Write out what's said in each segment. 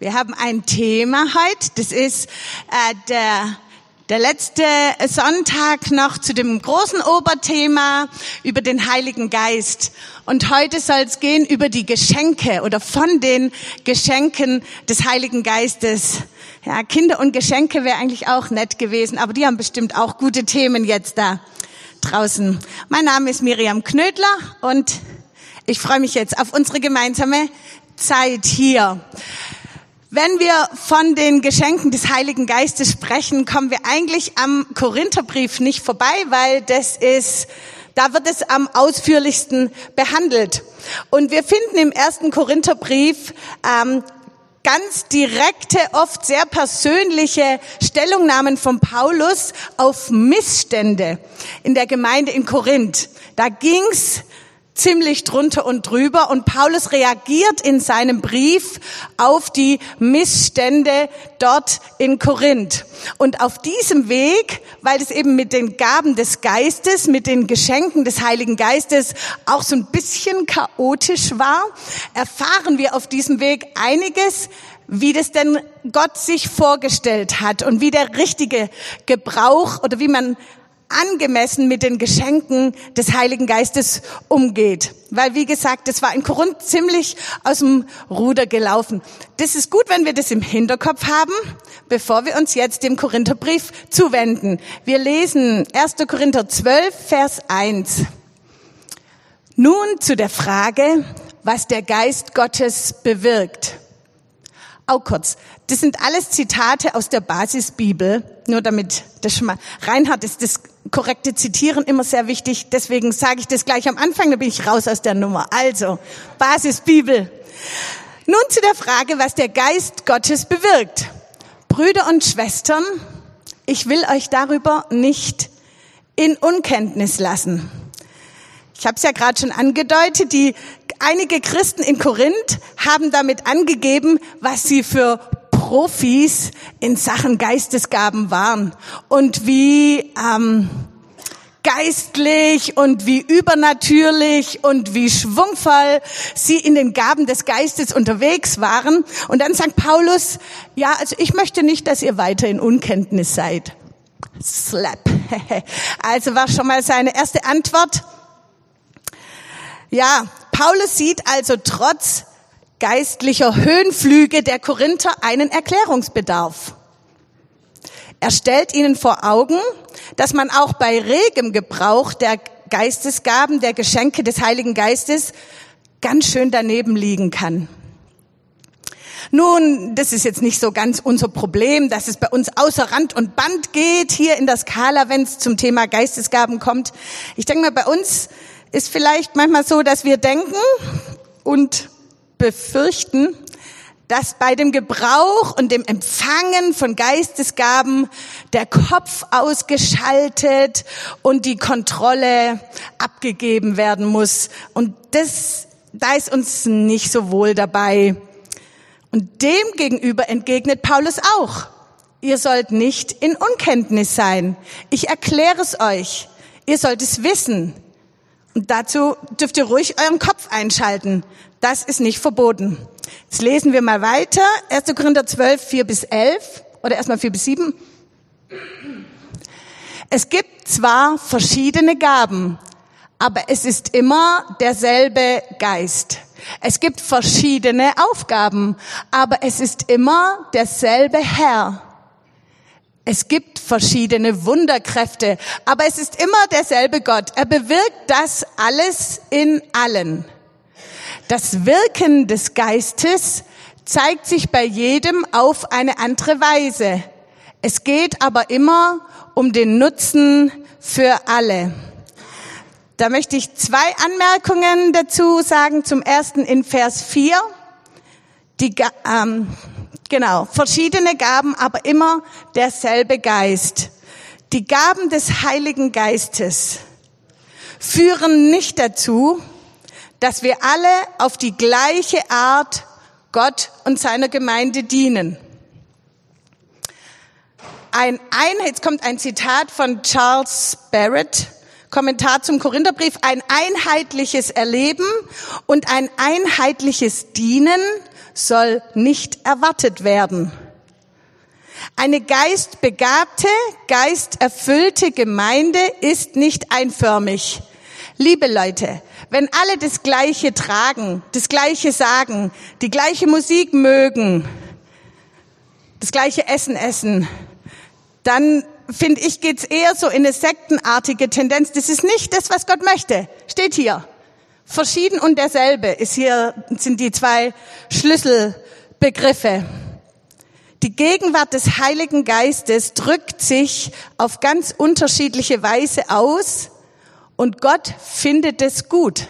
Wir haben ein Thema heute. Das ist äh, der, der letzte Sonntag noch zu dem großen Oberthema über den Heiligen Geist. Und heute soll es gehen über die Geschenke oder von den Geschenken des Heiligen Geistes. Ja, Kinder und Geschenke wäre eigentlich auch nett gewesen, aber die haben bestimmt auch gute Themen jetzt da draußen. Mein Name ist Miriam Knödler und ich freue mich jetzt auf unsere gemeinsame Zeit hier. Wenn wir von den Geschenken des Heiligen Geistes sprechen, kommen wir eigentlich am Korintherbrief nicht vorbei, weil das ist, da wird es am ausführlichsten behandelt. Und wir finden im ersten Korintherbrief ähm, ganz direkte, oft sehr persönliche Stellungnahmen von Paulus auf Missstände in der Gemeinde in Korinth. Da ging's ziemlich drunter und drüber und Paulus reagiert in seinem Brief auf die Missstände dort in Korinth. Und auf diesem Weg, weil es eben mit den Gaben des Geistes, mit den Geschenken des Heiligen Geistes auch so ein bisschen chaotisch war, erfahren wir auf diesem Weg einiges, wie das denn Gott sich vorgestellt hat und wie der richtige Gebrauch oder wie man angemessen mit den Geschenken des Heiligen Geistes umgeht. Weil, wie gesagt, das war in Korinth ziemlich aus dem Ruder gelaufen. Das ist gut, wenn wir das im Hinterkopf haben, bevor wir uns jetzt dem Korintherbrief zuwenden. Wir lesen 1. Korinther 12, Vers 1. Nun zu der Frage, was der Geist Gottes bewirkt. Auch kurz. Das sind alles Zitate aus der Basisbibel, nur damit das schon mal. Reinhard ist das korrekte Zitieren immer sehr wichtig, deswegen sage ich das gleich am Anfang, dann bin ich raus aus der Nummer. Also, Basisbibel. Nun zu der Frage, was der Geist Gottes bewirkt. Brüder und Schwestern, ich will euch darüber nicht in Unkenntnis lassen. Ich habe es ja gerade schon angedeutet, die einige Christen in Korinth haben damit angegeben, was sie für Profis in Sachen Geistesgaben waren und wie ähm, geistlich und wie übernatürlich und wie schwungvoll sie in den Gaben des Geistes unterwegs waren. Und dann sagt Paulus, ja, also ich möchte nicht, dass ihr weiter in Unkenntnis seid. Slap. Also war schon mal seine erste Antwort. Ja, Paulus sieht also trotz geistlicher Höhenflüge der Korinther einen Erklärungsbedarf. Er stellt ihnen vor Augen, dass man auch bei regem Gebrauch der Geistesgaben, der Geschenke des Heiligen Geistes ganz schön daneben liegen kann. Nun, das ist jetzt nicht so ganz unser Problem, dass es bei uns außer Rand und Band geht, hier in der Skala, wenn es zum Thema Geistesgaben kommt. Ich denke mal, bei uns ist vielleicht manchmal so, dass wir denken und befürchten, dass bei dem Gebrauch und dem Empfangen von Geistesgaben der Kopf ausgeschaltet und die Kontrolle abgegeben werden muss. Und das, da ist uns nicht so wohl dabei. Und dem gegenüber entgegnet Paulus auch. Ihr sollt nicht in Unkenntnis sein. Ich erkläre es euch. Ihr sollt es wissen. Und dazu dürft ihr ruhig euren Kopf einschalten. Das ist nicht verboten. Jetzt lesen wir mal weiter. 1. Korinther 12, 4 bis 11 oder erstmal 4 bis 7. Es gibt zwar verschiedene Gaben, aber es ist immer derselbe Geist. Es gibt verschiedene Aufgaben, aber es ist immer derselbe Herr. Es gibt verschiedene Wunderkräfte, aber es ist immer derselbe Gott. Er bewirkt das alles in allen. Das Wirken des Geistes zeigt sich bei jedem auf eine andere Weise. Es geht aber immer um den Nutzen für alle. Da möchte ich zwei Anmerkungen dazu sagen. Zum ersten in Vers 4. Die, ähm, Genau, verschiedene Gaben, aber immer derselbe Geist. Die Gaben des Heiligen Geistes führen nicht dazu, dass wir alle auf die gleiche Art Gott und seiner Gemeinde dienen. Ein, ein, jetzt kommt ein Zitat von Charles Barrett. Kommentar zum Korintherbrief, ein einheitliches Erleben und ein einheitliches Dienen soll nicht erwartet werden. Eine geistbegabte, geisterfüllte Gemeinde ist nicht einförmig. Liebe Leute, wenn alle das Gleiche tragen, das Gleiche sagen, die gleiche Musik mögen, das gleiche Essen essen, dann finde ich, geht's eher so in eine sektenartige Tendenz. Das ist nicht das, was Gott möchte. Steht hier. Verschieden und derselbe ist hier, sind die zwei Schlüsselbegriffe. Die Gegenwart des Heiligen Geistes drückt sich auf ganz unterschiedliche Weise aus und Gott findet es gut.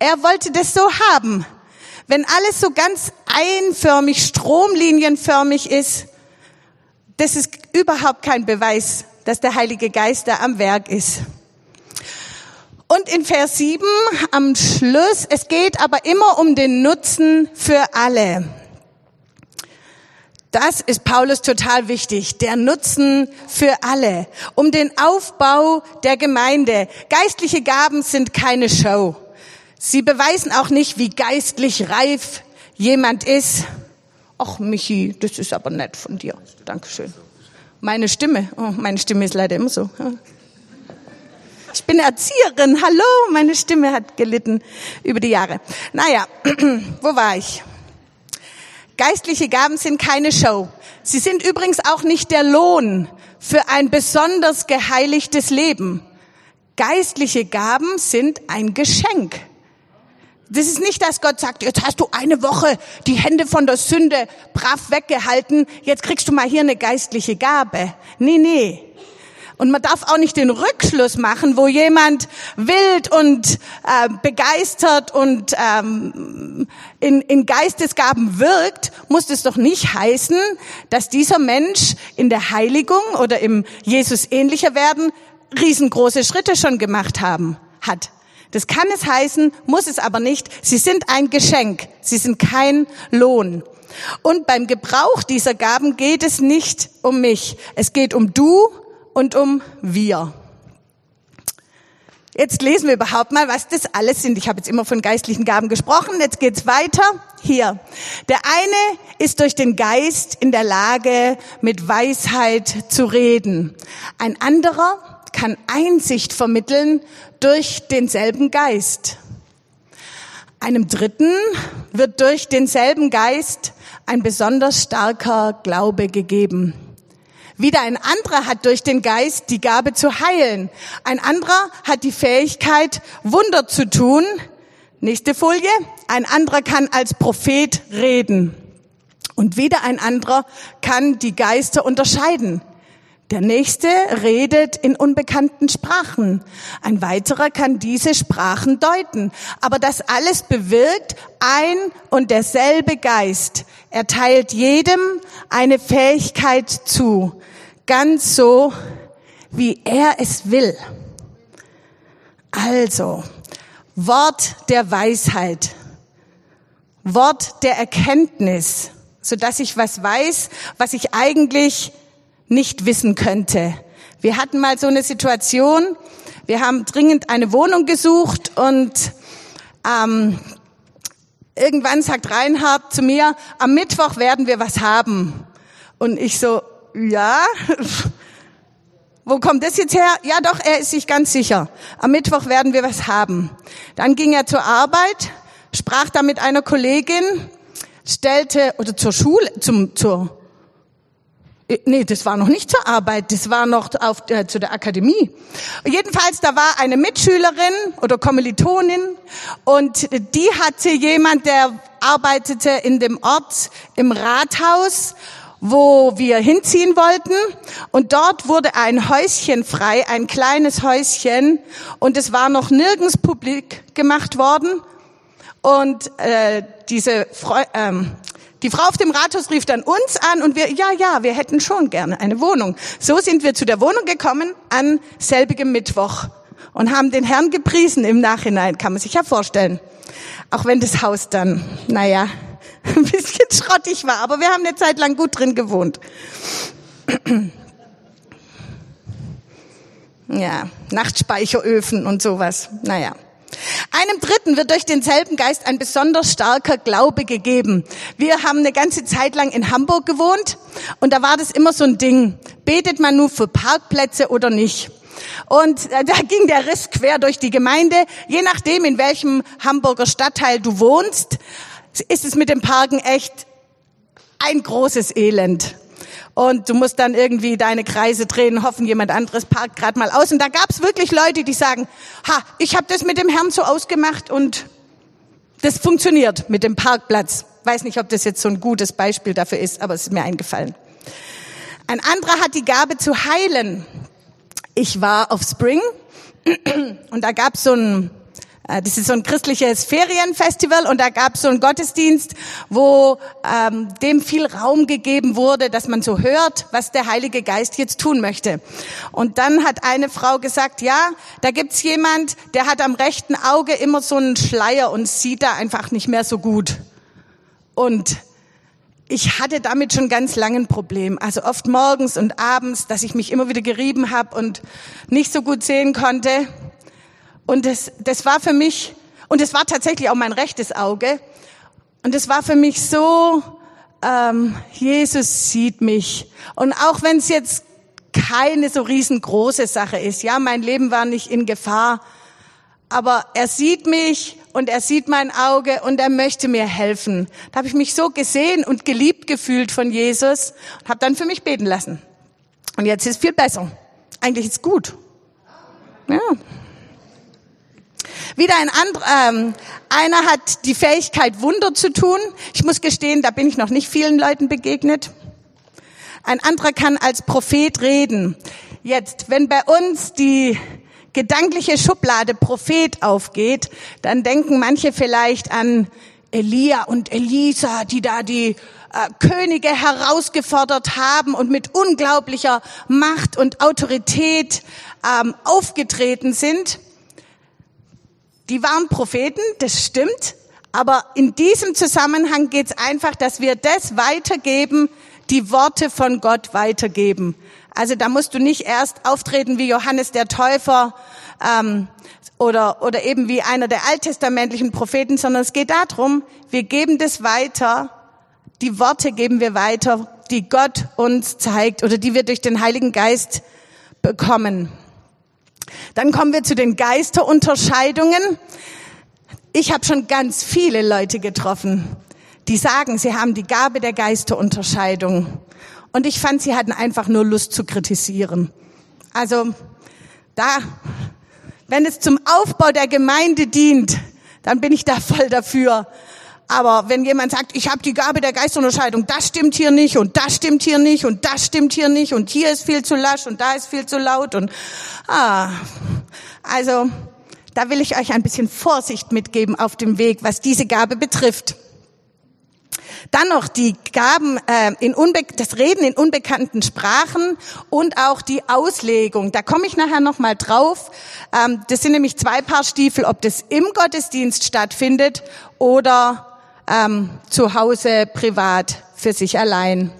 Er wollte das so haben. Wenn alles so ganz einförmig, stromlinienförmig ist, das ist überhaupt kein Beweis, dass der Heilige Geist da am Werk ist. Und in Vers 7 am Schluss, es geht aber immer um den Nutzen für alle. Das ist Paulus total wichtig, der Nutzen für alle, um den Aufbau der Gemeinde. Geistliche Gaben sind keine Show. Sie beweisen auch nicht, wie geistlich reif jemand ist. Ach, Michi, das ist aber nett von dir. Dankeschön. Meine Stimme, oh, meine Stimme ist leider immer so. Ich bin Erzieherin, hallo, meine Stimme hat gelitten über die Jahre. Naja, wo war ich? Geistliche Gaben sind keine Show. Sie sind übrigens auch nicht der Lohn für ein besonders geheiligtes Leben. Geistliche Gaben sind ein Geschenk. Das ist nicht, dass Gott sagt, jetzt hast du eine Woche die Hände von der Sünde brav weggehalten, jetzt kriegst du mal hier eine geistliche Gabe. Nee, nee. Und man darf auch nicht den Rückschluss machen, wo jemand wild und äh, begeistert und ähm, in, in Geistesgaben wirkt, muss das doch nicht heißen, dass dieser Mensch in der Heiligung oder im Jesus ähnlicher werden riesengroße Schritte schon gemacht haben hat. Das kann es heißen, muss es aber nicht. Sie sind ein Geschenk. Sie sind kein Lohn. Und beim Gebrauch dieser Gaben geht es nicht um mich. Es geht um du und um wir. Jetzt lesen wir überhaupt mal, was das alles sind. Ich habe jetzt immer von geistlichen Gaben gesprochen. Jetzt geht's weiter. Hier. Der eine ist durch den Geist in der Lage, mit Weisheit zu reden. Ein anderer kann Einsicht vermitteln durch denselben Geist. Einem dritten wird durch denselben Geist ein besonders starker Glaube gegeben. Wieder ein anderer hat durch den Geist die Gabe zu heilen. Ein anderer hat die Fähigkeit, Wunder zu tun. Nächste Folie. Ein anderer kann als Prophet reden. Und wieder ein anderer kann die Geister unterscheiden. Der nächste redet in unbekannten Sprachen. Ein weiterer kann diese Sprachen deuten. Aber das alles bewirkt ein und derselbe Geist. Er teilt jedem eine Fähigkeit zu. Ganz so, wie er es will. Also, Wort der Weisheit. Wort der Erkenntnis, so dass ich was weiß, was ich eigentlich nicht wissen könnte. Wir hatten mal so eine Situation, wir haben dringend eine Wohnung gesucht und ähm, irgendwann sagt Reinhard zu mir, am Mittwoch werden wir was haben. Und ich so, ja, wo kommt das jetzt her? Ja doch, er ist sich ganz sicher. Am Mittwoch werden wir was haben. Dann ging er zur Arbeit, sprach da mit einer Kollegin, stellte, oder zur Schule, zum, zur nee, das war noch nicht zur Arbeit, das war noch auf, äh, zu der Akademie. Jedenfalls, da war eine Mitschülerin oder Kommilitonin und die hatte jemand, der arbeitete in dem Ort im Rathaus, wo wir hinziehen wollten. Und dort wurde ein Häuschen frei, ein kleines Häuschen. Und es war noch nirgends publik gemacht worden. Und äh, diese Freu ähm, die Frau auf dem Rathaus rief dann uns an und wir, ja, ja, wir hätten schon gerne eine Wohnung. So sind wir zu der Wohnung gekommen an selbigem Mittwoch und haben den Herrn gepriesen im Nachhinein, kann man sich ja vorstellen. Auch wenn das Haus dann, naja, ein bisschen schrottig war, aber wir haben eine Zeit lang gut drin gewohnt. Ja, Nachtspeicheröfen und sowas. Naja. Einem Dritten wird durch denselben Geist ein besonders starker Glaube gegeben. Wir haben eine ganze Zeit lang in Hamburg gewohnt und da war das immer so ein Ding. Betet man nur für Parkplätze oder nicht? Und äh, da ging der Riss quer durch die Gemeinde. Je nachdem, in welchem Hamburger Stadtteil du wohnst, ist es mit dem Parken echt ein großes Elend und du musst dann irgendwie deine Kreise drehen, hoffen, jemand anderes parkt gerade mal aus. Und da gab es wirklich Leute, die sagen, ha, ich habe das mit dem Herrn so ausgemacht und das funktioniert mit dem Parkplatz. Weiß nicht, ob das jetzt so ein gutes Beispiel dafür ist, aber es ist mir eingefallen. Ein anderer hat die Gabe zu heilen. Ich war auf Spring und da gab es so ein das ist so ein christliches Ferienfestival und da gab es so einen Gottesdienst, wo ähm, dem viel Raum gegeben wurde, dass man so hört, was der Heilige Geist jetzt tun möchte. Und dann hat eine Frau gesagt, ja, da gibt's jemand, der hat am rechten Auge immer so einen Schleier und sieht da einfach nicht mehr so gut. Und ich hatte damit schon ganz lange ein Problem. Also oft morgens und abends, dass ich mich immer wieder gerieben habe und nicht so gut sehen konnte. Und das, das war für mich, und es war tatsächlich auch mein rechtes Auge. Und es war für mich so, ähm, Jesus sieht mich. Und auch wenn es jetzt keine so riesengroße Sache ist, ja, mein Leben war nicht in Gefahr, aber er sieht mich und er sieht mein Auge und er möchte mir helfen. Da habe ich mich so gesehen und geliebt gefühlt von Jesus und habe dann für mich beten lassen. Und jetzt ist viel besser. Eigentlich ist gut. Ja. Wieder ein anderer, ähm, einer hat die Fähigkeit, Wunder zu tun. Ich muss gestehen, da bin ich noch nicht vielen Leuten begegnet. Ein anderer kann als Prophet reden. Jetzt, wenn bei uns die gedankliche Schublade Prophet aufgeht, dann denken manche vielleicht an Elia und Elisa, die da die äh, Könige herausgefordert haben und mit unglaublicher Macht und Autorität ähm, aufgetreten sind. Die waren Propheten, das stimmt. Aber in diesem Zusammenhang geht es einfach, dass wir das weitergeben, die Worte von Gott weitergeben. Also da musst du nicht erst auftreten wie Johannes der Täufer ähm, oder, oder eben wie einer der alttestamentlichen Propheten, sondern es geht darum, wir geben das weiter, die Worte geben wir weiter, die Gott uns zeigt oder die wir durch den Heiligen Geist bekommen. Dann kommen wir zu den Geisterunterscheidungen. Ich habe schon ganz viele Leute getroffen, die sagen, sie haben die Gabe der Geisterunterscheidung. Und ich fand, sie hatten einfach nur Lust zu kritisieren. Also da, wenn es zum Aufbau der Gemeinde dient, dann bin ich da voll dafür. Aber wenn jemand sagt, ich habe die Gabe der Geistunterscheidung, das stimmt hier nicht und das stimmt hier nicht und das stimmt hier nicht und hier ist viel zu lasch und da ist viel zu laut und ah, also da will ich euch ein bisschen Vorsicht mitgeben auf dem Weg, was diese Gabe betrifft. Dann noch die Gaben äh, in unbe das Reden in unbekannten Sprachen und auch die Auslegung. Da komme ich nachher noch mal drauf. Ähm, das sind nämlich zwei Paar Stiefel, ob das im Gottesdienst stattfindet oder ähm, zu Hause privat für sich allein.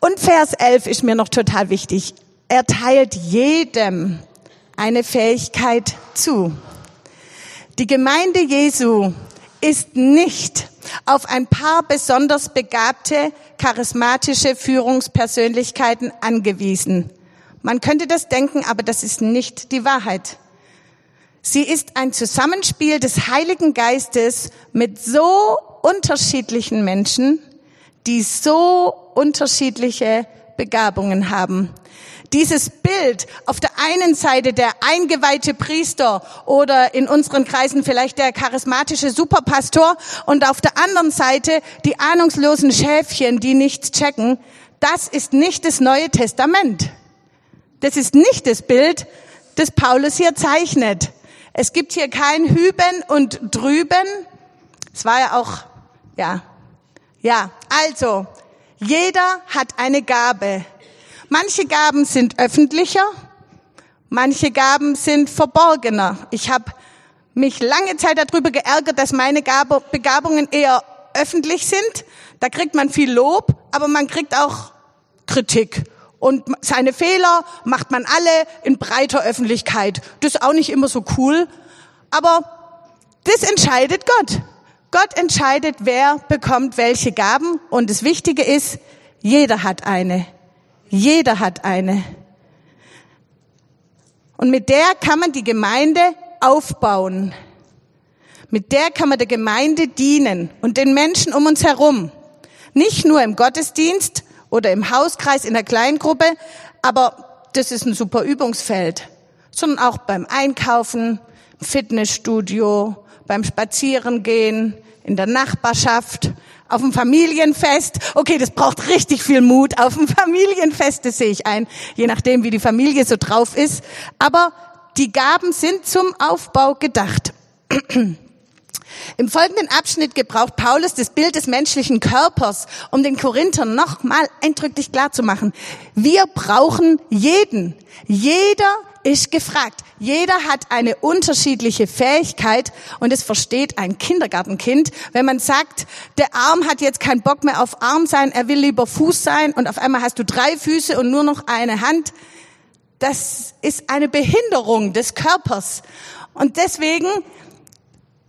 Und Vers 11 ist mir noch total wichtig. Er teilt jedem eine Fähigkeit zu. Die Gemeinde Jesu ist nicht auf ein paar besonders begabte, charismatische Führungspersönlichkeiten angewiesen. Man könnte das denken, aber das ist nicht die Wahrheit. Sie ist ein Zusammenspiel des Heiligen Geistes mit so unterschiedlichen Menschen, die so unterschiedliche Begabungen haben. Dieses Bild auf der einen Seite der eingeweihte Priester oder in unseren Kreisen vielleicht der charismatische Superpastor und auf der anderen Seite die ahnungslosen Schäfchen, die nichts checken, das ist nicht das Neue Testament. Das ist nicht das Bild, das Paulus hier zeichnet. Es gibt hier kein Hüben und Drüben. Es war ja auch ja. Ja, also, jeder hat eine Gabe. Manche Gaben sind öffentlicher, manche Gaben sind verborgener. Ich habe mich lange Zeit darüber geärgert, dass meine Begabungen eher öffentlich sind. Da kriegt man viel Lob, aber man kriegt auch Kritik Und seine Fehler macht man alle in breiter Öffentlichkeit. Das ist auch nicht immer so cool. Aber das entscheidet Gott. Gott entscheidet, wer bekommt welche Gaben. Und das Wichtige ist, jeder hat eine. Jeder hat eine. Und mit der kann man die Gemeinde aufbauen. Mit der kann man der Gemeinde dienen und den Menschen um uns herum. Nicht nur im Gottesdienst oder im Hauskreis in der Kleingruppe, aber das ist ein super Übungsfeld, sondern auch beim Einkaufen, Fitnessstudio, beim Spazierengehen, in der Nachbarschaft, auf dem Familienfest. Okay, das braucht richtig viel Mut. Auf dem Familienfest, das sehe ich ein, je nachdem, wie die Familie so drauf ist. Aber die Gaben sind zum Aufbau gedacht. Im folgenden Abschnitt gebraucht Paulus das Bild des menschlichen Körpers, um den Korinthern nochmal eindrücklich klarzumachen. Wir brauchen jeden. Jeder ist gefragt. Jeder hat eine unterschiedliche Fähigkeit und es versteht ein Kindergartenkind, wenn man sagt, der Arm hat jetzt keinen Bock mehr auf Arm sein, er will lieber Fuß sein und auf einmal hast du drei Füße und nur noch eine Hand. Das ist eine Behinderung des Körpers. Und deswegen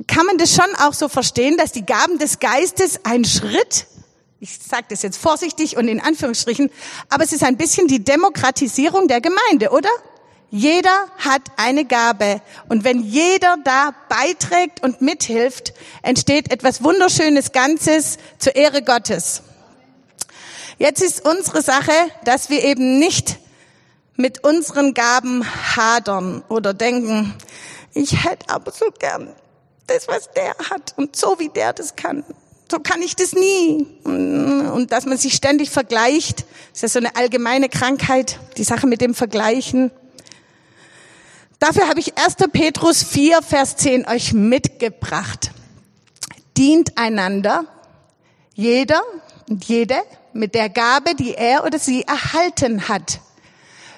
kann man das schon auch so verstehen, dass die Gaben des Geistes ein Schritt ich sage das jetzt vorsichtig und in Anführungsstrichen, aber es ist ein bisschen die Demokratisierung der Gemeinde, oder? Jeder hat eine Gabe. Und wenn jeder da beiträgt und mithilft, entsteht etwas Wunderschönes Ganzes zur Ehre Gottes. Jetzt ist unsere Sache, dass wir eben nicht mit unseren Gaben hadern oder denken, ich hätte aber so gern das, was der hat und so wie der das kann. So kann ich das nie. Und dass man sich ständig vergleicht, ist ja so eine allgemeine Krankheit, die Sache mit dem Vergleichen. Dafür habe ich 1. Petrus 4, Vers 10 euch mitgebracht. Dient einander, jeder und jede mit der Gabe, die er oder sie erhalten hat.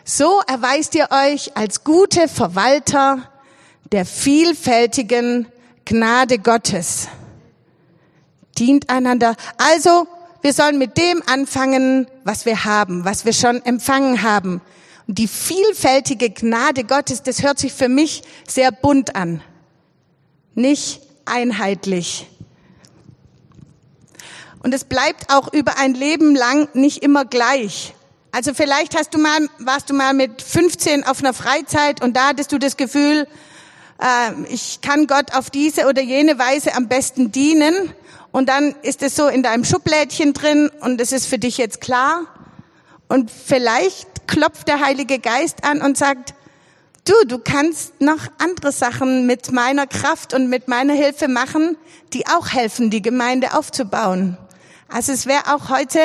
So erweist ihr euch als gute Verwalter der vielfältigen Gnade Gottes. Dient einander. Also, wir sollen mit dem anfangen, was wir haben, was wir schon empfangen haben. Und die vielfältige Gnade Gottes, das hört sich für mich sehr bunt an. Nicht einheitlich. Und es bleibt auch über ein Leben lang nicht immer gleich. Also vielleicht hast du mal, warst du mal mit 15 auf einer Freizeit und da hattest du das Gefühl, ich kann Gott auf diese oder jene Weise am besten dienen. Und dann ist es so in deinem Schublädchen drin und es ist für dich jetzt klar. Und vielleicht klopft der Heilige Geist an und sagt, du, du kannst noch andere Sachen mit meiner Kraft und mit meiner Hilfe machen, die auch helfen, die Gemeinde aufzubauen. Also es wäre auch heute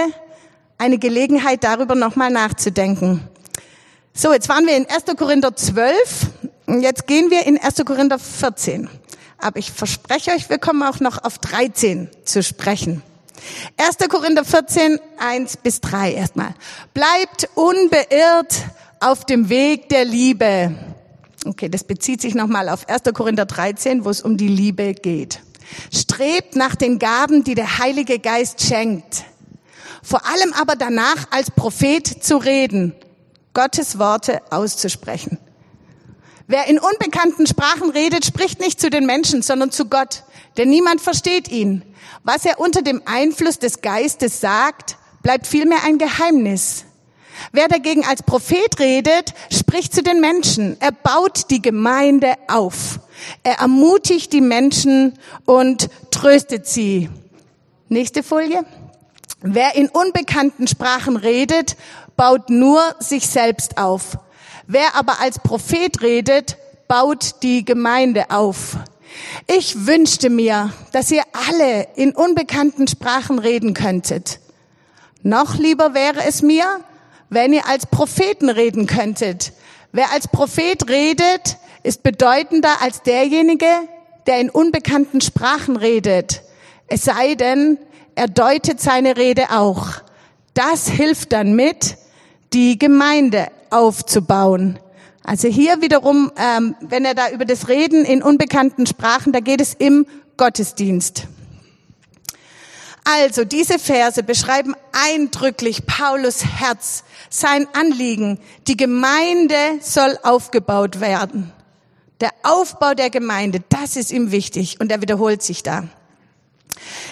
eine Gelegenheit, darüber nochmal nachzudenken. So, jetzt waren wir in 1. Korinther 12 und jetzt gehen wir in 1. Korinther 14. Aber ich verspreche euch, wir kommen auch noch auf 13 zu sprechen. 1. Korinther 14, 1 bis 3 erstmal. Bleibt unbeirrt auf dem Weg der Liebe. Okay, das bezieht sich nochmal auf 1. Korinther 13, wo es um die Liebe geht. Strebt nach den Gaben, die der Heilige Geist schenkt. Vor allem aber danach als Prophet zu reden, Gottes Worte auszusprechen. Wer in unbekannten Sprachen redet, spricht nicht zu den Menschen, sondern zu Gott, denn niemand versteht ihn. Was er unter dem Einfluss des Geistes sagt, bleibt vielmehr ein Geheimnis. Wer dagegen als Prophet redet, spricht zu den Menschen. Er baut die Gemeinde auf. Er ermutigt die Menschen und tröstet sie. Nächste Folie. Wer in unbekannten Sprachen redet, baut nur sich selbst auf. Wer aber als Prophet redet, baut die Gemeinde auf. Ich wünschte mir, dass ihr alle in unbekannten Sprachen reden könntet. Noch lieber wäre es mir, wenn ihr als Propheten reden könntet. Wer als Prophet redet, ist bedeutender als derjenige, der in unbekannten Sprachen redet. Es sei denn, er deutet seine Rede auch. Das hilft dann mit, die Gemeinde aufzubauen. Also hier wiederum, ähm, wenn er da über das Reden in unbekannten Sprachen, da geht es im Gottesdienst. Also diese Verse beschreiben eindrücklich Paulus Herz, sein Anliegen. Die Gemeinde soll aufgebaut werden. Der Aufbau der Gemeinde, das ist ihm wichtig und er wiederholt sich da.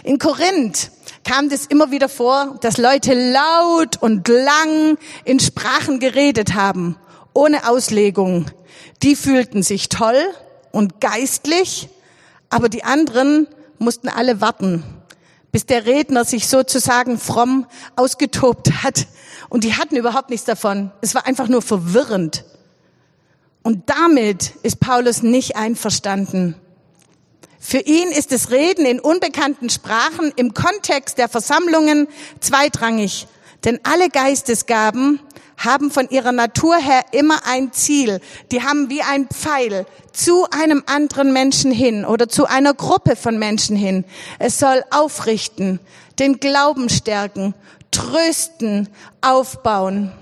In Korinth kam das immer wieder vor, dass Leute laut und lang in Sprachen geredet haben, ohne Auslegung. Die fühlten sich toll und geistlich, aber die anderen mussten alle warten, bis der Redner sich sozusagen fromm ausgetobt hat. Und die hatten überhaupt nichts davon. Es war einfach nur verwirrend. Und damit ist Paulus nicht einverstanden. Für ihn ist das Reden in unbekannten Sprachen im Kontext der Versammlungen zweitrangig, denn alle Geistesgaben haben von ihrer Natur her immer ein Ziel. Die haben wie ein Pfeil zu einem anderen Menschen hin oder zu einer Gruppe von Menschen hin. Es soll aufrichten, den Glauben stärken, trösten, aufbauen.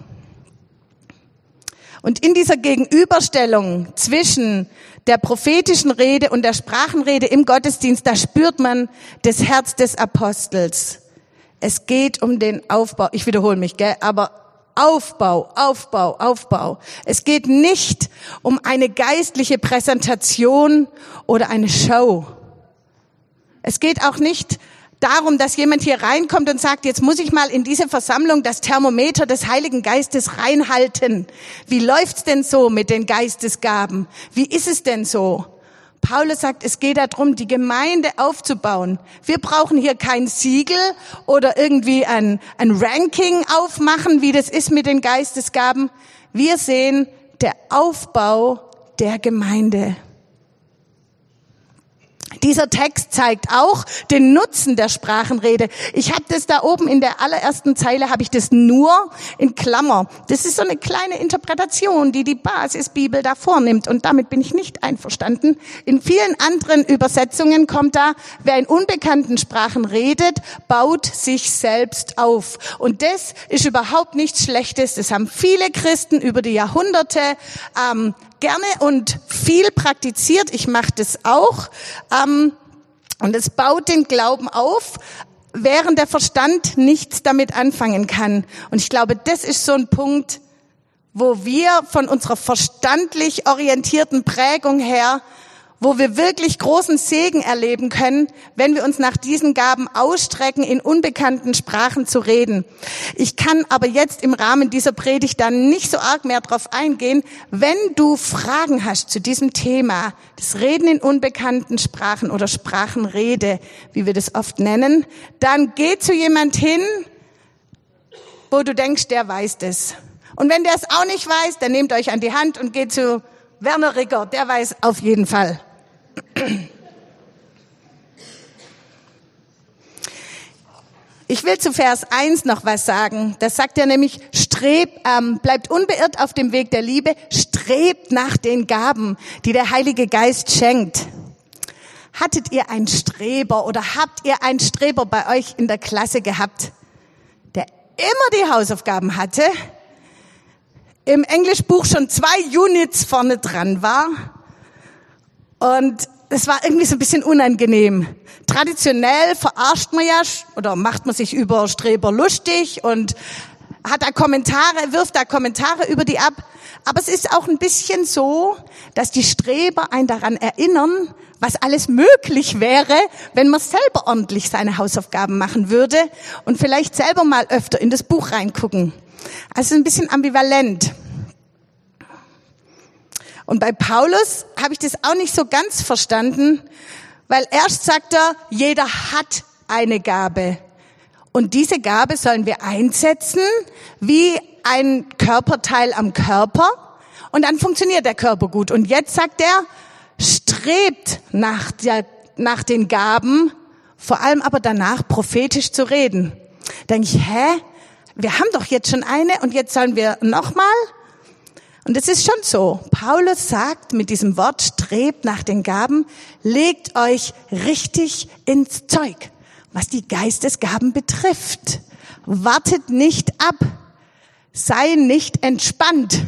Und in dieser Gegenüberstellung zwischen der prophetischen Rede und der Sprachenrede im Gottesdienst, da spürt man das Herz des Apostels. Es geht um den Aufbau. Ich wiederhole mich, gell? aber Aufbau, Aufbau, Aufbau. Es geht nicht um eine geistliche Präsentation oder eine Show. Es geht auch nicht darum, dass jemand hier reinkommt und sagt, jetzt muss ich mal in diese Versammlung das Thermometer des Heiligen Geistes reinhalten. Wie läuft's denn so mit den Geistesgaben? Wie ist es denn so? Paulus sagt, es geht darum, die Gemeinde aufzubauen. Wir brauchen hier kein Siegel oder irgendwie ein, ein Ranking aufmachen, wie das ist mit den Geistesgaben. Wir sehen der Aufbau der Gemeinde. Dieser Text zeigt auch den Nutzen der Sprachenrede. Ich habe das da oben in der allerersten Zeile, habe ich das nur in Klammer. Das ist so eine kleine Interpretation, die die Basisbibel da vornimmt. Und damit bin ich nicht einverstanden. In vielen anderen Übersetzungen kommt da, wer in unbekannten Sprachen redet, baut sich selbst auf. Und das ist überhaupt nichts Schlechtes. Das haben viele Christen über die Jahrhunderte ähm, gerne und viel praktiziert. Ich mache das auch. Ähm, und es baut den Glauben auf, während der Verstand nichts damit anfangen kann. Und ich glaube, das ist so ein Punkt, wo wir von unserer verstandlich orientierten Prägung her wo wir wirklich großen Segen erleben können, wenn wir uns nach diesen Gaben ausstrecken, in unbekannten Sprachen zu reden. Ich kann aber jetzt im Rahmen dieser Predigt dann nicht so arg mehr drauf eingehen. Wenn du Fragen hast zu diesem Thema, das Reden in unbekannten Sprachen oder Sprachenrede, wie wir das oft nennen, dann geh zu jemand hin, wo du denkst, der weiß das. Und wenn der es auch nicht weiß, dann nehmt euch an die Hand und geht zu Werner Ricker, der weiß auf jeden Fall. Ich will zu Vers 1 noch was sagen. Das sagt er nämlich, strebt, ähm, bleibt unbeirrt auf dem Weg der Liebe, strebt nach den Gaben, die der Heilige Geist schenkt. Hattet ihr einen Streber oder habt ihr einen Streber bei euch in der Klasse gehabt, der immer die Hausaufgaben hatte, im Englischbuch schon zwei Units vorne dran war und es war irgendwie so ein bisschen unangenehm. Traditionell verarscht man ja oder macht man sich über Streber lustig und hat da Kommentare, wirft da Kommentare über die ab. Aber es ist auch ein bisschen so, dass die Streber einen daran erinnern, was alles möglich wäre, wenn man selber ordentlich seine Hausaufgaben machen würde und vielleicht selber mal öfter in das Buch reingucken. Also ein bisschen ambivalent. Und bei Paulus habe ich das auch nicht so ganz verstanden, weil erst sagt er, jeder hat eine Gabe. Und diese Gabe sollen wir einsetzen wie ein Körperteil am Körper. Und dann funktioniert der Körper gut. Und jetzt sagt er, strebt nach, der, nach den Gaben, vor allem aber danach prophetisch zu reden. Denke ich, hä? Wir haben doch jetzt schon eine und jetzt sollen wir nochmal? Und es ist schon so. Paulus sagt mit diesem Wort, strebt nach den Gaben, legt euch richtig ins Zeug, was die Geistesgaben betrifft. Wartet nicht ab. Sei nicht entspannt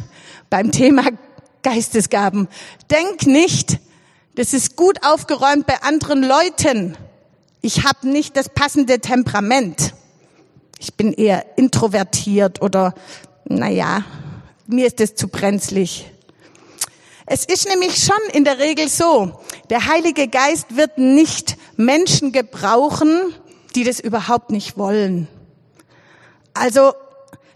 beim Thema Geistesgaben. Denk nicht, das ist gut aufgeräumt bei anderen Leuten. Ich habe nicht das passende Temperament. Ich bin eher introvertiert oder, naja, mir ist es zu brenzlig. Es ist nämlich schon in der Regel so, der Heilige Geist wird nicht Menschen gebrauchen, die das überhaupt nicht wollen. Also,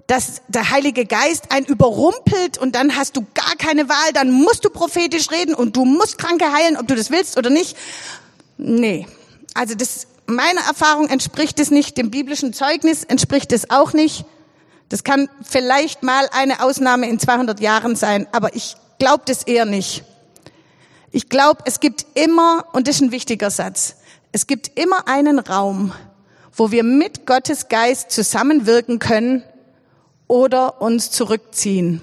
dass der Heilige Geist einen überrumpelt und dann hast du gar keine Wahl, dann musst du prophetisch reden und du musst Kranke heilen, ob du das willst oder nicht. Nee. Also das, meiner Erfahrung entspricht es nicht, dem biblischen Zeugnis entspricht es auch nicht. Das kann vielleicht mal eine Ausnahme in 200 Jahren sein, aber ich glaube das eher nicht. Ich glaube, es gibt immer, und das ist ein wichtiger Satz, es gibt immer einen Raum, wo wir mit Gottes Geist zusammenwirken können oder uns zurückziehen.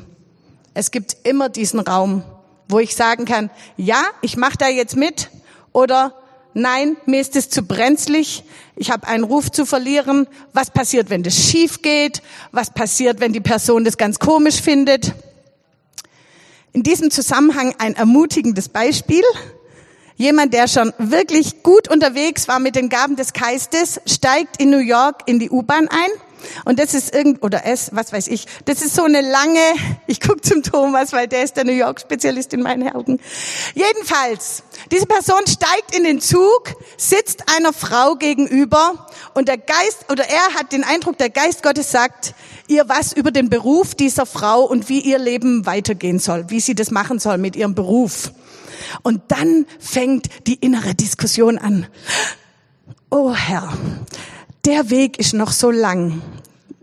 Es gibt immer diesen Raum, wo ich sagen kann, ja, ich mache da jetzt mit oder nein, mir ist es zu brenzlig, ich habe einen Ruf zu verlieren. Was passiert, wenn das schief geht? Was passiert, wenn die Person das ganz komisch findet? In diesem Zusammenhang ein ermutigendes Beispiel. Jemand, der schon wirklich gut unterwegs war mit den Gaben des Geistes, steigt in New York in die U-Bahn ein. Und das ist irgend, oder es, was weiß ich, das ist so eine lange, ich guck zum Thomas, weil der ist der New York-Spezialist in meinen Augen. Jedenfalls, diese Person steigt in den Zug, sitzt einer Frau gegenüber und der Geist, oder er hat den Eindruck, der Geist Gottes sagt ihr was über den Beruf dieser Frau und wie ihr Leben weitergehen soll, wie sie das machen soll mit ihrem Beruf. Und dann fängt die innere Diskussion an. Oh Herr, der Weg ist noch so lang.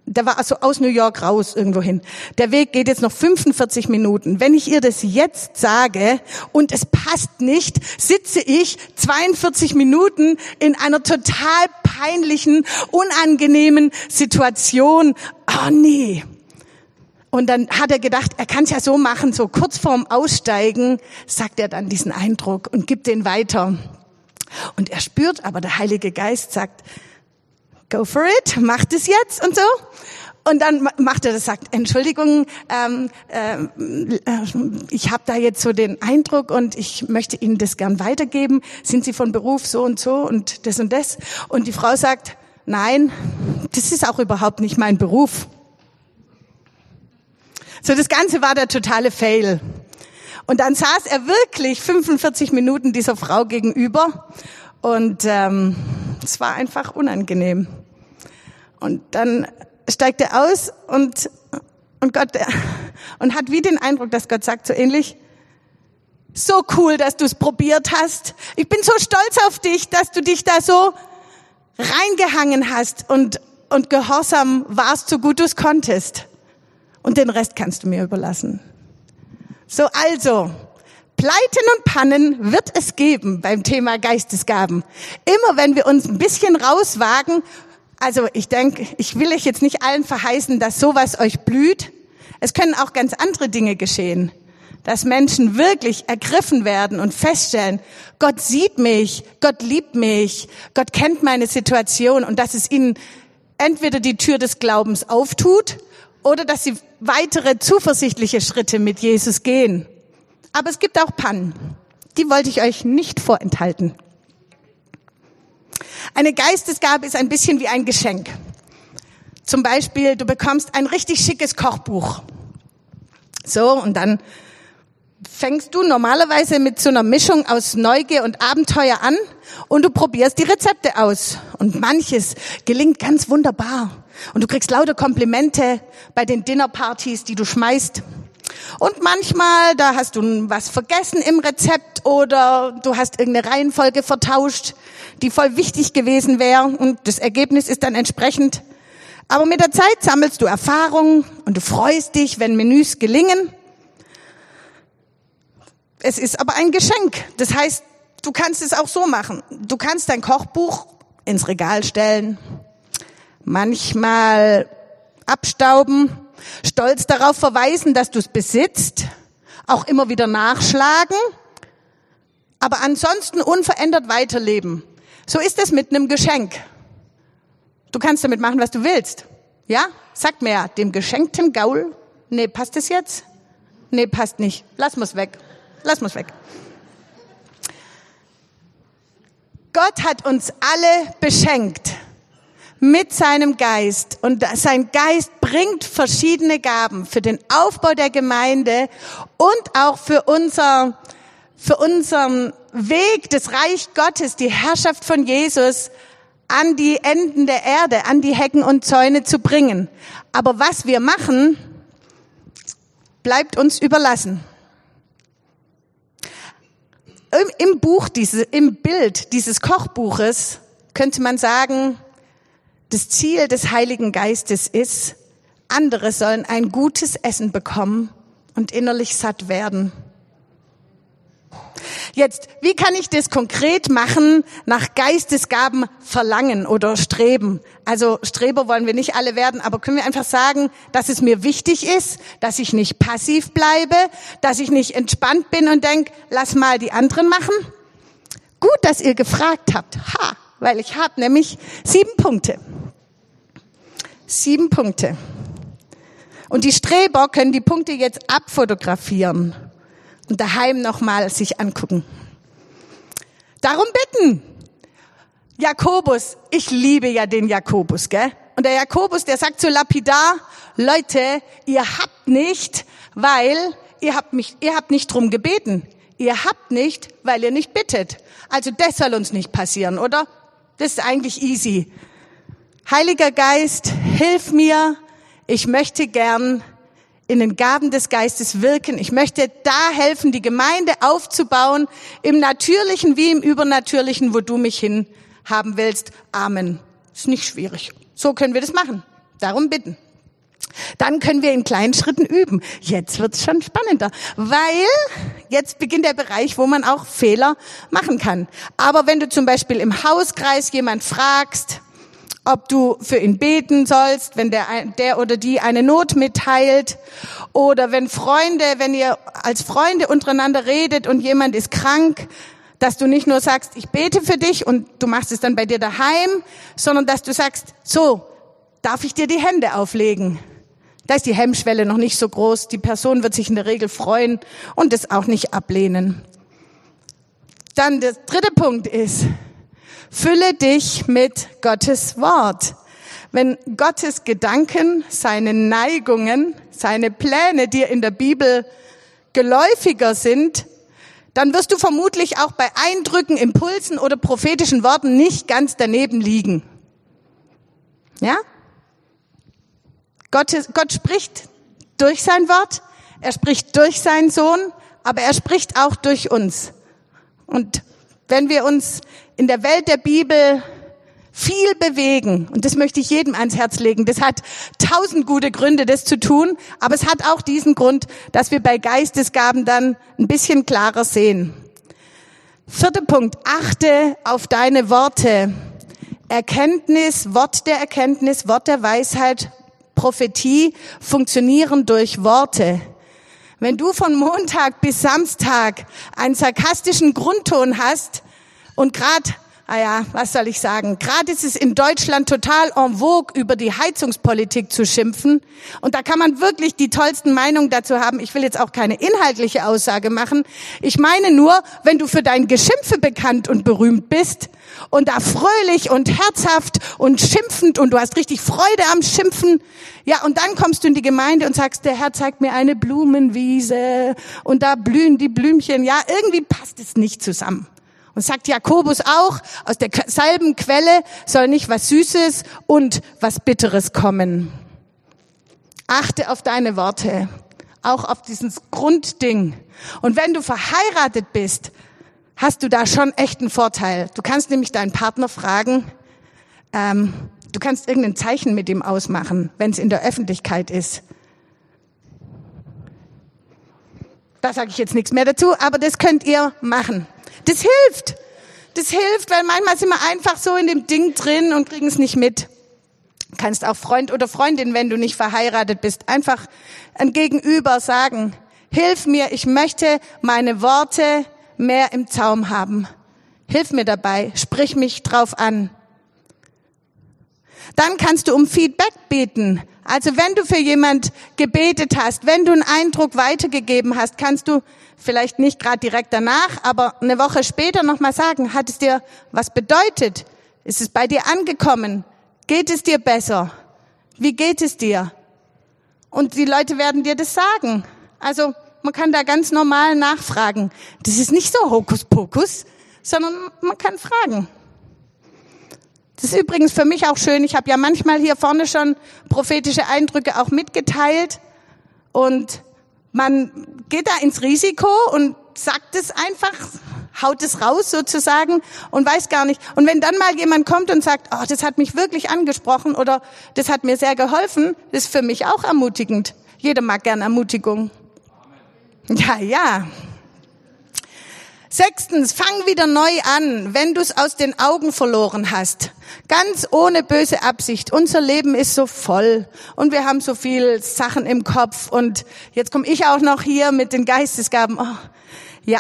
Der war also aus New York raus irgendwo hin. Der Weg geht jetzt noch 45 Minuten. Wenn ich ihr das jetzt sage und es passt nicht, sitze ich 42 Minuten in einer total peinlichen, unangenehmen Situation. Oh nee. Und dann hat er gedacht, er kann es ja so machen, so kurz vorm Aussteigen sagt er dann diesen Eindruck und gibt den weiter. Und er spürt aber, der Heilige Geist sagt, go for it, macht es jetzt und so. Und dann macht er das, sagt, Entschuldigung, ähm, ähm, äh, ich habe da jetzt so den Eindruck und ich möchte Ihnen das gern weitergeben. Sind Sie von Beruf so und so und das und das? Und die Frau sagt, nein, das ist auch überhaupt nicht mein Beruf. So, das Ganze war der totale Fail. Und dann saß er wirklich 45 Minuten dieser Frau gegenüber und ähm, es war einfach unangenehm. Und dann steigt er aus und, und Gott und hat wie den Eindruck, dass Gott sagt so ähnlich, so cool, dass du es probiert hast. Ich bin so stolz auf dich, dass du dich da so reingehangen hast und, und gehorsam warst, so gut du es konntest. Und den Rest kannst du mir überlassen. So, also, Pleiten und Pannen wird es geben beim Thema Geistesgaben. Immer wenn wir uns ein bisschen rauswagen, also ich denke, ich will euch jetzt nicht allen verheißen, dass sowas euch blüht. Es können auch ganz andere Dinge geschehen. Dass Menschen wirklich ergriffen werden und feststellen, Gott sieht mich, Gott liebt mich, Gott kennt meine Situation und dass es ihnen entweder die Tür des Glaubens auftut oder dass sie weitere zuversichtliche Schritte mit Jesus gehen. Aber es gibt auch Pannen. Die wollte ich euch nicht vorenthalten. Eine Geistesgabe ist ein bisschen wie ein Geschenk. Zum Beispiel, du bekommst ein richtig schickes Kochbuch. So, und dann fängst du normalerweise mit so einer Mischung aus Neugier und Abenteuer an und du probierst die Rezepte aus. Und manches gelingt ganz wunderbar. Und du kriegst lauter Komplimente bei den Dinnerpartys, die du schmeißt. Und manchmal, da hast du was vergessen im Rezept oder du hast irgendeine Reihenfolge vertauscht, die voll wichtig gewesen wäre und das Ergebnis ist dann entsprechend. Aber mit der Zeit sammelst du Erfahrung und du freust dich, wenn Menüs gelingen. Es ist aber ein Geschenk. Das heißt, du kannst es auch so machen. Du kannst dein Kochbuch ins Regal stellen, manchmal abstauben, stolz darauf verweisen, dass du es besitzt, auch immer wieder nachschlagen, aber ansonsten unverändert weiterleben. So ist es mit einem Geschenk. Du kannst damit machen, was du willst. Ja? Sag mir, dem geschenkten Gaul, nee, passt es jetzt? Nee, passt nicht. Lass mal's weg. Lass mal's weg. Gott hat uns alle beschenkt mit seinem Geist. Und sein Geist bringt verschiedene Gaben für den Aufbau der Gemeinde und auch für unser, für unseren Weg des Reich Gottes, die Herrschaft von Jesus an die Enden der Erde, an die Hecken und Zäune zu bringen. Aber was wir machen, bleibt uns überlassen. Im Buch, diese, im Bild dieses Kochbuches könnte man sagen, das Ziel des Heiligen Geistes ist, andere sollen ein gutes Essen bekommen und innerlich satt werden. Jetzt, wie kann ich das konkret machen, nach Geistesgaben verlangen oder streben? Also Streber wollen wir nicht alle werden, aber können wir einfach sagen, dass es mir wichtig ist, dass ich nicht passiv bleibe, dass ich nicht entspannt bin und denk, lass mal die anderen machen? Gut, dass ihr gefragt habt. Ha, weil ich habe nämlich sieben Punkte. Sieben Punkte. Und die Streber können die Punkte jetzt abfotografieren und daheim nochmal sich angucken. Darum bitten. Jakobus, ich liebe ja den Jakobus, gell? Und der Jakobus, der sagt so lapidar, Leute, ihr habt nicht, weil ihr habt mich, ihr habt nicht drum gebeten. Ihr habt nicht, weil ihr nicht bittet. Also das soll uns nicht passieren, oder? Das ist eigentlich easy. Heiliger Geist, hilf mir. Ich möchte gern in den Gaben des Geistes wirken. Ich möchte da helfen, die Gemeinde aufzubauen, im Natürlichen wie im Übernatürlichen, wo du mich hin haben willst. Amen. Ist nicht schwierig. So können wir das machen. Darum bitten. Dann können wir in kleinen Schritten üben. Jetzt wird's schon spannender, weil jetzt beginnt der Bereich, wo man auch Fehler machen kann. Aber wenn du zum Beispiel im Hauskreis jemand fragst, ob du für ihn beten sollst, wenn der, der oder die eine Not mitteilt oder wenn Freunde, wenn ihr als Freunde untereinander redet und jemand ist krank, dass du nicht nur sagst, ich bete für dich und du machst es dann bei dir daheim, sondern dass du sagst, so, darf ich dir die Hände auflegen? Da ist die Hemmschwelle noch nicht so groß. Die Person wird sich in der Regel freuen und es auch nicht ablehnen. Dann der dritte Punkt ist, Fülle dich mit Gottes Wort. Wenn Gottes Gedanken, seine Neigungen, seine Pläne dir in der Bibel geläufiger sind, dann wirst du vermutlich auch bei Eindrücken, Impulsen oder prophetischen Worten nicht ganz daneben liegen. Ja? Gott, Gott spricht durch sein Wort, er spricht durch seinen Sohn, aber er spricht auch durch uns. Und wenn wir uns in der Welt der Bibel viel bewegen, und das möchte ich jedem ans Herz legen, das hat tausend gute Gründe, das zu tun, aber es hat auch diesen Grund, dass wir bei Geistesgaben dann ein bisschen klarer sehen. Vierter Punkt, achte auf deine Worte. Erkenntnis, Wort der Erkenntnis, Wort der Weisheit, Prophetie funktionieren durch Worte. Wenn du von Montag bis Samstag einen sarkastischen Grundton hast, und gerade, ah ja, was soll ich sagen, gerade ist es in Deutschland total en vogue, über die Heizungspolitik zu schimpfen. Und da kann man wirklich die tollsten Meinungen dazu haben. Ich will jetzt auch keine inhaltliche Aussage machen. Ich meine nur, wenn du für dein Geschimpfe bekannt und berühmt bist und da fröhlich und herzhaft und schimpfend und du hast richtig Freude am Schimpfen, ja, und dann kommst du in die Gemeinde und sagst, der Herr zeigt mir eine Blumenwiese und da blühen die Blümchen. Ja, irgendwie passt es nicht zusammen. Und sagt Jakobus auch, aus derselben Quelle soll nicht was Süßes und was Bitteres kommen. Achte auf deine Worte, auch auf dieses Grundding. Und wenn du verheiratet bist, hast du da schon echt einen Vorteil. Du kannst nämlich deinen Partner fragen, ähm, du kannst irgendein Zeichen mit ihm ausmachen, wenn es in der Öffentlichkeit ist. Da sage ich jetzt nichts mehr dazu, aber das könnt ihr machen. Das hilft. Das hilft, weil manchmal sind wir einfach so in dem Ding drin und kriegen es nicht mit. Kannst auch Freund oder Freundin, wenn du nicht verheiratet bist, einfach ein Gegenüber sagen, hilf mir, ich möchte meine Worte mehr im Zaum haben. Hilf mir dabei, sprich mich drauf an. Dann kannst du um Feedback beten. Also wenn du für jemand gebetet hast, wenn du einen Eindruck weitergegeben hast, kannst du vielleicht nicht gerade direkt danach, aber eine Woche später nochmal sagen, hat es dir was bedeutet? Ist es bei dir angekommen? Geht es dir besser? Wie geht es dir? Und die Leute werden dir das sagen. Also man kann da ganz normal nachfragen. Das ist nicht so Hokuspokus, sondern man kann fragen. Das ist übrigens für mich auch schön. Ich habe ja manchmal hier vorne schon prophetische Eindrücke auch mitgeteilt. Und man geht da ins Risiko und sagt es einfach, haut es raus sozusagen und weiß gar nicht. Und wenn dann mal jemand kommt und sagt, oh, das hat mich wirklich angesprochen oder das hat mir sehr geholfen, das ist für mich auch ermutigend. Jeder mag gern Ermutigung. Ja, ja. Sechstens, fang wieder neu an, wenn du es aus den Augen verloren hast. Ganz ohne böse Absicht. Unser Leben ist so voll und wir haben so viel Sachen im Kopf und jetzt komme ich auch noch hier mit den Geistesgaben. Oh, ja,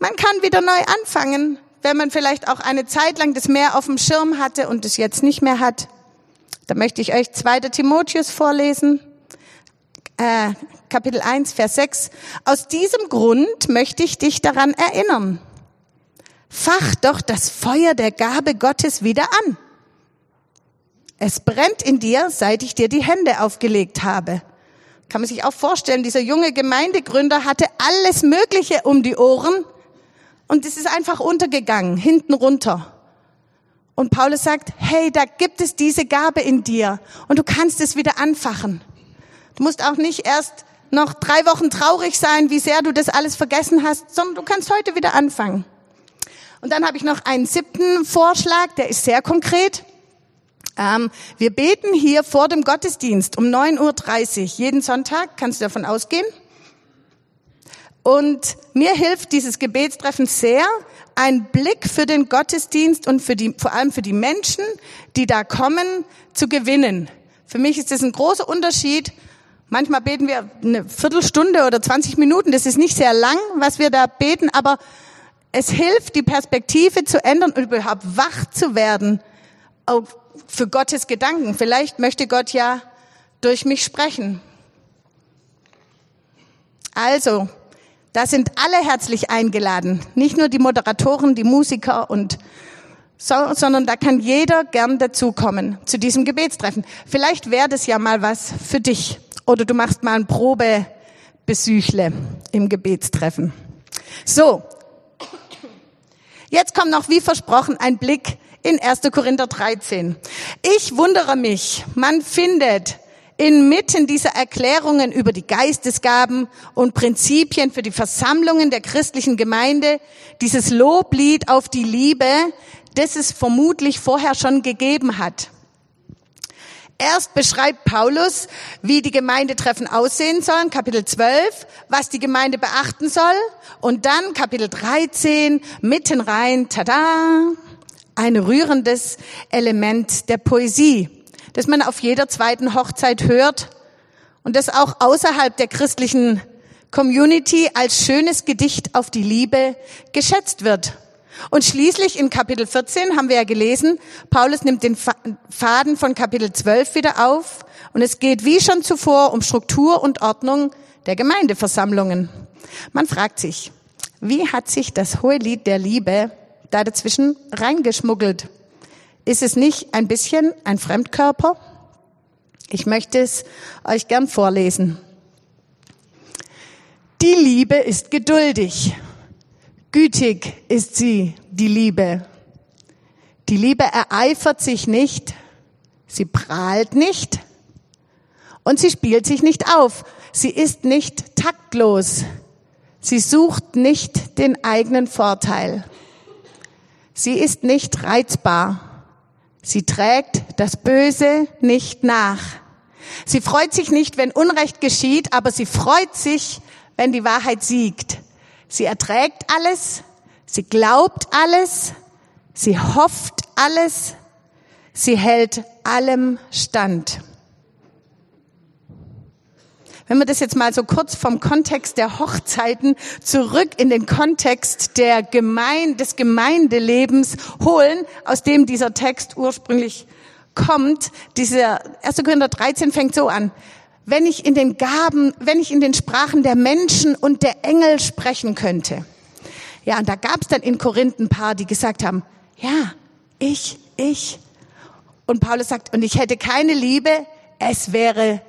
man kann wieder neu anfangen, wenn man vielleicht auch eine Zeit lang das mehr auf dem Schirm hatte und es jetzt nicht mehr hat. Da möchte ich euch 2. Timotheus vorlesen, äh, Kapitel 1, Vers 6. Aus diesem Grund möchte ich dich daran erinnern. Fach doch das Feuer der Gabe Gottes wieder an. Es brennt in dir, seit ich dir die Hände aufgelegt habe. Kann man sich auch vorstellen, dieser junge Gemeindegründer hatte alles Mögliche um die Ohren und es ist einfach untergegangen, hinten runter. Und Paulus sagt, hey, da gibt es diese Gabe in dir und du kannst es wieder anfachen. Du musst auch nicht erst noch drei Wochen traurig sein, wie sehr du das alles vergessen hast, sondern du kannst heute wieder anfangen. Und dann habe ich noch einen siebten Vorschlag, der ist sehr konkret. Ähm, wir beten hier vor dem Gottesdienst um 9.30 Uhr jeden Sonntag, kannst du davon ausgehen. Und mir hilft dieses Gebetstreffen sehr, einen Blick für den Gottesdienst und für die, vor allem für die Menschen, die da kommen, zu gewinnen. Für mich ist das ein großer Unterschied, Manchmal beten wir eine Viertelstunde oder 20 Minuten. Das ist nicht sehr lang, was wir da beten, aber es hilft, die Perspektive zu ändern und überhaupt wach zu werden für Gottes Gedanken. Vielleicht möchte Gott ja durch mich sprechen. Also, da sind alle herzlich eingeladen. Nicht nur die Moderatoren, die Musiker und so, sondern da kann jeder gern dazukommen zu diesem Gebetstreffen. Vielleicht wäre das ja mal was für dich. Oder du machst mal ein Probebesüchle im Gebetstreffen. So. Jetzt kommt noch, wie versprochen, ein Blick in 1. Korinther 13. Ich wundere mich, man findet inmitten dieser Erklärungen über die Geistesgaben und Prinzipien für die Versammlungen der christlichen Gemeinde dieses Loblied auf die Liebe, das es vermutlich vorher schon gegeben hat. Erst beschreibt Paulus, wie die Gemeindetreffen aussehen sollen, Kapitel 12, was die Gemeinde beachten soll. Und dann Kapitel 13, mitten rein, tada, ein rührendes Element der Poesie, das man auf jeder zweiten Hochzeit hört und das auch außerhalb der christlichen Community als schönes Gedicht auf die Liebe geschätzt wird. Und schließlich in Kapitel 14 haben wir ja gelesen, Paulus nimmt den Faden von Kapitel 12 wieder auf und es geht wie schon zuvor um Struktur und Ordnung der Gemeindeversammlungen. Man fragt sich, wie hat sich das hohe Lied der Liebe da dazwischen reingeschmuggelt? Ist es nicht ein bisschen ein Fremdkörper? Ich möchte es euch gern vorlesen. Die Liebe ist geduldig Gütig ist sie, die Liebe. Die Liebe ereifert sich nicht, sie prahlt nicht und sie spielt sich nicht auf. Sie ist nicht taktlos. Sie sucht nicht den eigenen Vorteil. Sie ist nicht reizbar. Sie trägt das Böse nicht nach. Sie freut sich nicht, wenn Unrecht geschieht, aber sie freut sich, wenn die Wahrheit siegt. Sie erträgt alles, sie glaubt alles, sie hofft alles, sie hält allem stand. Wenn wir das jetzt mal so kurz vom Kontext der Hochzeiten zurück in den Kontext der Gemeinde, des Gemeindelebens holen, aus dem dieser Text ursprünglich kommt, dieser 1. Korinther 13 fängt so an. Wenn ich in den Gaben, wenn ich in den Sprachen der Menschen und der Engel sprechen könnte. Ja, und da gab es dann in Korinth ein paar, die gesagt haben, ja, ich, ich. Und Paulus sagt, und ich hätte keine Liebe, es wäre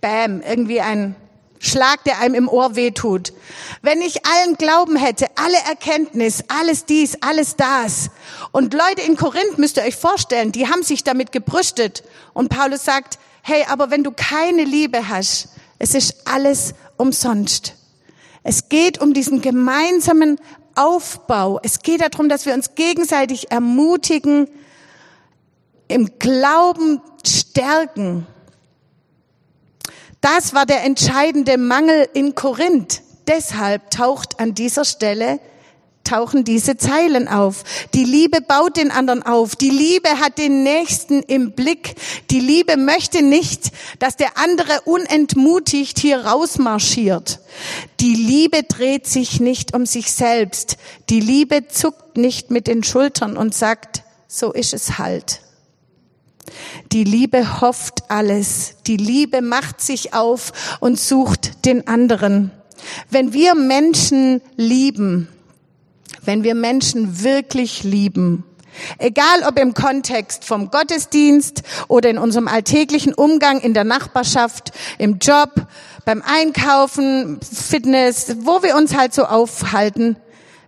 Bam, irgendwie ein Schlag, der einem im Ohr wehtut. Wenn ich allen Glauben hätte, alle Erkenntnis, alles dies, alles das. Und Leute in Korinth müsst ihr euch vorstellen, die haben sich damit gebrüstet. Und Paulus sagt, hey, aber wenn du keine Liebe hast, es ist alles umsonst. Es geht um diesen gemeinsamen Aufbau. Es geht darum, dass wir uns gegenseitig ermutigen, im Glauben stärken. Das war der entscheidende Mangel in Korinth. Deshalb taucht an dieser Stelle tauchen diese Zeilen auf. Die Liebe baut den anderen auf. Die Liebe hat den Nächsten im Blick. Die Liebe möchte nicht, dass der andere unentmutigt hier rausmarschiert. Die Liebe dreht sich nicht um sich selbst. Die Liebe zuckt nicht mit den Schultern und sagt, so ist es halt. Die Liebe hofft alles. Die Liebe macht sich auf und sucht den anderen. Wenn wir Menschen lieben, wenn wir Menschen wirklich lieben, egal ob im Kontext vom Gottesdienst oder in unserem alltäglichen Umgang in der Nachbarschaft, im Job, beim Einkaufen, Fitness, wo wir uns halt so aufhalten,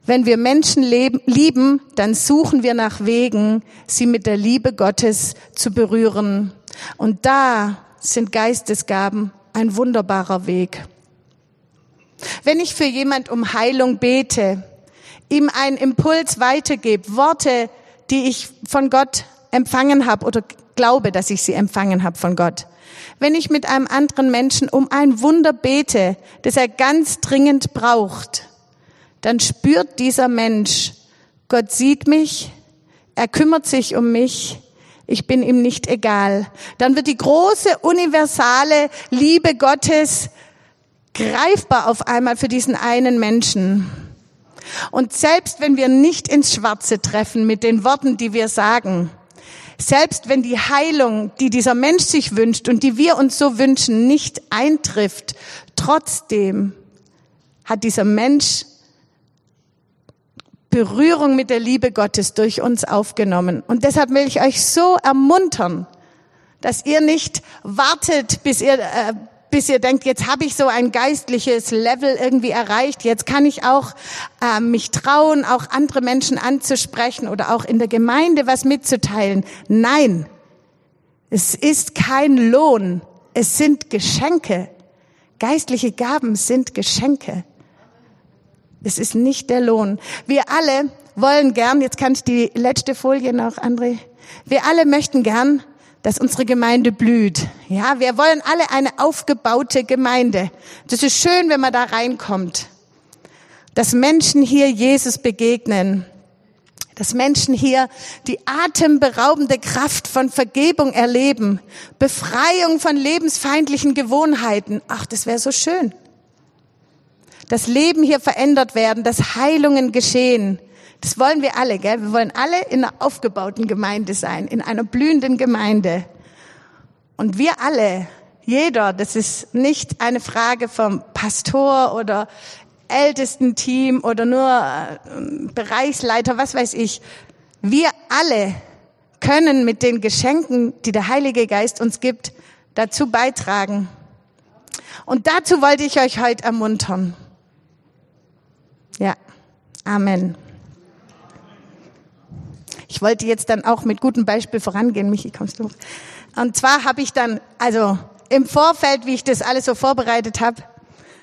wenn wir Menschen leben, lieben, dann suchen wir nach Wegen, sie mit der Liebe Gottes zu berühren. Und da sind Geistesgaben ein wunderbarer Weg. Wenn ich für jemand um Heilung bete, ihm einen Impuls weitergebe, Worte, die ich von Gott empfangen habe oder glaube, dass ich sie empfangen habe von Gott. Wenn ich mit einem anderen Menschen um ein Wunder bete, das er ganz dringend braucht, dann spürt dieser Mensch, Gott sieht mich, er kümmert sich um mich, ich bin ihm nicht egal. Dann wird die große universale Liebe Gottes greifbar auf einmal für diesen einen Menschen. Und selbst wenn wir nicht ins Schwarze treffen mit den Worten, die wir sagen, selbst wenn die Heilung, die dieser Mensch sich wünscht und die wir uns so wünschen, nicht eintrifft, trotzdem hat dieser Mensch Berührung mit der Liebe Gottes durch uns aufgenommen. Und deshalb will ich euch so ermuntern, dass ihr nicht wartet, bis ihr, äh, bis ihr denkt, jetzt habe ich so ein geistliches Level irgendwie erreicht, jetzt kann ich auch äh, mich trauen, auch andere Menschen anzusprechen oder auch in der Gemeinde was mitzuteilen. Nein, es ist kein Lohn, es sind Geschenke. Geistliche Gaben sind Geschenke. Es ist nicht der Lohn. Wir alle wollen gern, jetzt kann ich die letzte Folie noch, André. Wir alle möchten gern, dass unsere Gemeinde blüht. Ja, wir wollen alle eine aufgebaute Gemeinde. Das ist schön, wenn man da reinkommt. Dass Menschen hier Jesus begegnen. Dass Menschen hier die atemberaubende Kraft von Vergebung erleben. Befreiung von lebensfeindlichen Gewohnheiten. Ach, das wäre so schön dass Leben hier verändert werden, dass Heilungen geschehen. Das wollen wir alle, gell? Wir wollen alle in einer aufgebauten Gemeinde sein, in einer blühenden Gemeinde. Und wir alle, jeder, das ist nicht eine Frage vom Pastor oder Ältestenteam oder nur äh, Bereichsleiter, was weiß ich. Wir alle können mit den Geschenken, die der Heilige Geist uns gibt, dazu beitragen. Und dazu wollte ich euch heute ermuntern. Ja, Amen. Ich wollte jetzt dann auch mit gutem Beispiel vorangehen. Michi, kommst du? Und zwar habe ich dann, also im Vorfeld, wie ich das alles so vorbereitet habe,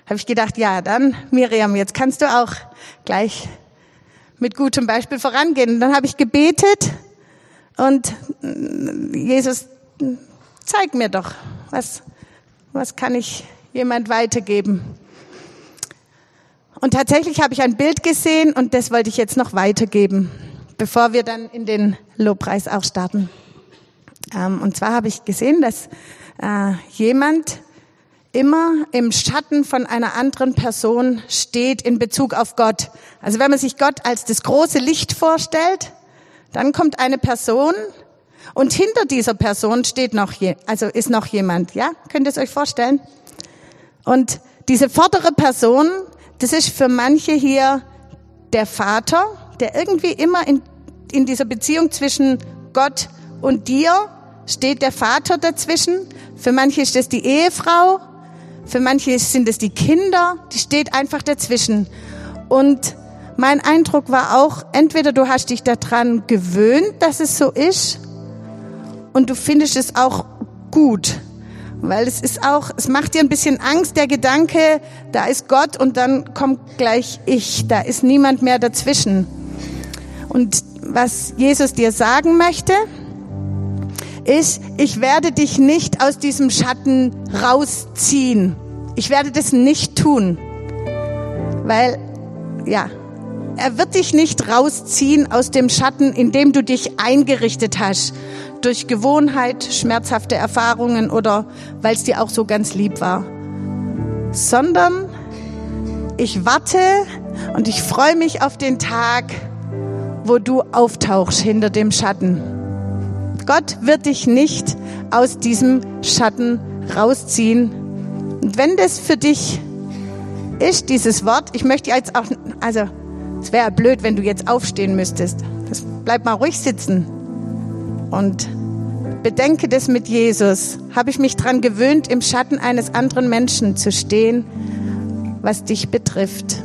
habe ich gedacht, ja, dann Miriam, jetzt kannst du auch gleich mit gutem Beispiel vorangehen. Und dann habe ich gebetet und Jesus, zeig mir doch, was, was kann ich jemand weitergeben? Und tatsächlich habe ich ein Bild gesehen und das wollte ich jetzt noch weitergeben, bevor wir dann in den Lobpreis auch starten. Ähm, und zwar habe ich gesehen, dass äh, jemand immer im Schatten von einer anderen Person steht in Bezug auf Gott. Also wenn man sich Gott als das große Licht vorstellt, dann kommt eine Person Und hinter dieser Person steht noch je, also ist noch jemand, ja? Könnt ihr es euch vorstellen? Und diese vordere Person, das ist für manche hier der Vater, der irgendwie immer in, in dieser Beziehung zwischen Gott und dir steht der Vater dazwischen. Für manche ist das die Ehefrau, für manche sind es die Kinder, die steht einfach dazwischen. Und mein Eindruck war auch, entweder du hast dich daran gewöhnt, dass es so ist, und du findest es auch gut. Weil es ist auch, es macht dir ein bisschen Angst, der Gedanke, da ist Gott und dann kommt gleich ich, da ist niemand mehr dazwischen. Und was Jesus dir sagen möchte, ist, ich werde dich nicht aus diesem Schatten rausziehen. Ich werde das nicht tun. Weil, ja, er wird dich nicht rausziehen aus dem Schatten, in dem du dich eingerichtet hast durch Gewohnheit, schmerzhafte Erfahrungen oder weil es dir auch so ganz lieb war, sondern ich warte und ich freue mich auf den Tag, wo du auftauchst hinter dem Schatten. Gott wird dich nicht aus diesem Schatten rausziehen. Und wenn das für dich ist, dieses Wort, ich möchte jetzt auch, also es wäre blöd, wenn du jetzt aufstehen müsstest. Das, bleib mal ruhig sitzen und bedenke das mit Jesus. Habe ich mich dran gewöhnt, im Schatten eines anderen Menschen zu stehen, was dich betrifft.